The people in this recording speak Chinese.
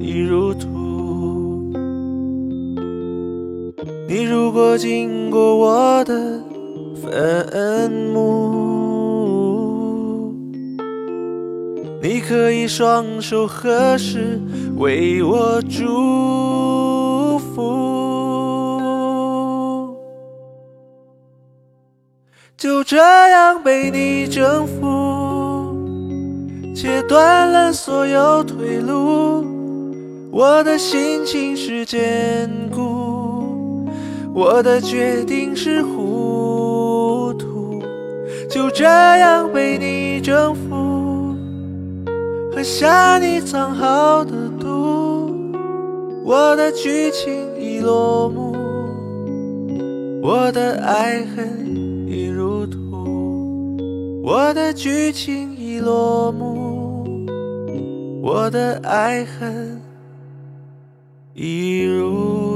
已如土。你如果经过我的坟墓，你可以双手合十为我祝福。就这样被你征服，切断了所有退路。我的心情是坚固，我的决定是糊涂，就这样被你征服，喝下你藏好的毒。我的剧情已落幕，我的爱恨已入土。我的剧情已落幕，我的爱恨。一如